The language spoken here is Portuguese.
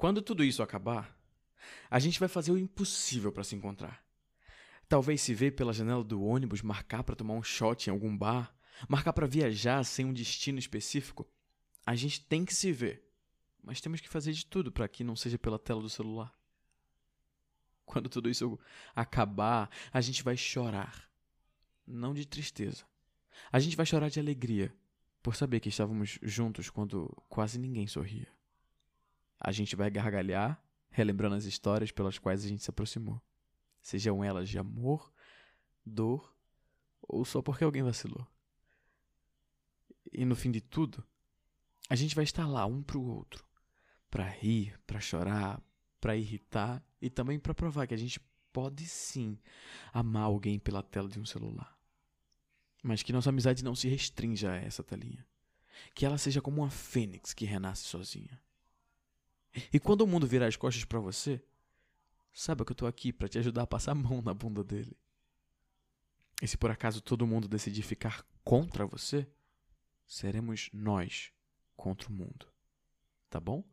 Quando tudo isso acabar, a gente vai fazer o impossível para se encontrar. Talvez se ver pela janela do ônibus, marcar para tomar um shot em algum bar, marcar para viajar sem um destino específico. A gente tem que se ver, mas temos que fazer de tudo para que não seja pela tela do celular. Quando tudo isso acabar, a gente vai chorar, não de tristeza. A gente vai chorar de alegria por saber que estávamos juntos quando quase ninguém sorria. A gente vai gargalhar, relembrando as histórias pelas quais a gente se aproximou, sejam elas de amor, dor ou só porque alguém vacilou. E no fim de tudo, a gente vai estar lá um pro outro, para rir, para chorar, para irritar e também para provar que a gente pode sim amar alguém pela tela de um celular. Mas que nossa amizade não se restrinja a essa telinha. Que ela seja como uma fênix que renasce sozinha. E quando o mundo virar as costas para você, saiba que eu tô aqui para te ajudar a passar a mão na bunda dele. E se por acaso todo mundo decidir ficar contra você, seremos nós contra o mundo. Tá bom?